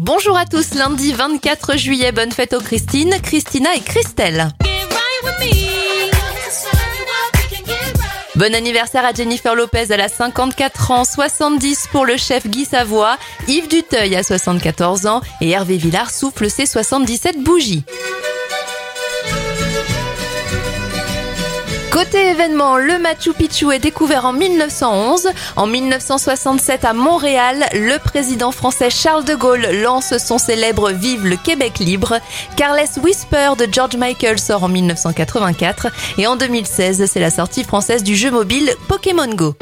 Bonjour à tous, lundi 24 juillet, bonne fête aux Christine, Christina et Christelle. Bon anniversaire à Jennifer Lopez, elle a 54 ans, 70 pour le chef Guy Savoie, Yves Duteuil a 74 ans et Hervé Villard souffle ses 77 bougies. Côté événement, le Machu Picchu est découvert en 1911. En 1967 à Montréal, le président français Charles de Gaulle lance son célèbre Vive le Québec libre. Carless Whisper de George Michael sort en 1984 et en 2016, c'est la sortie française du jeu mobile Pokémon Go.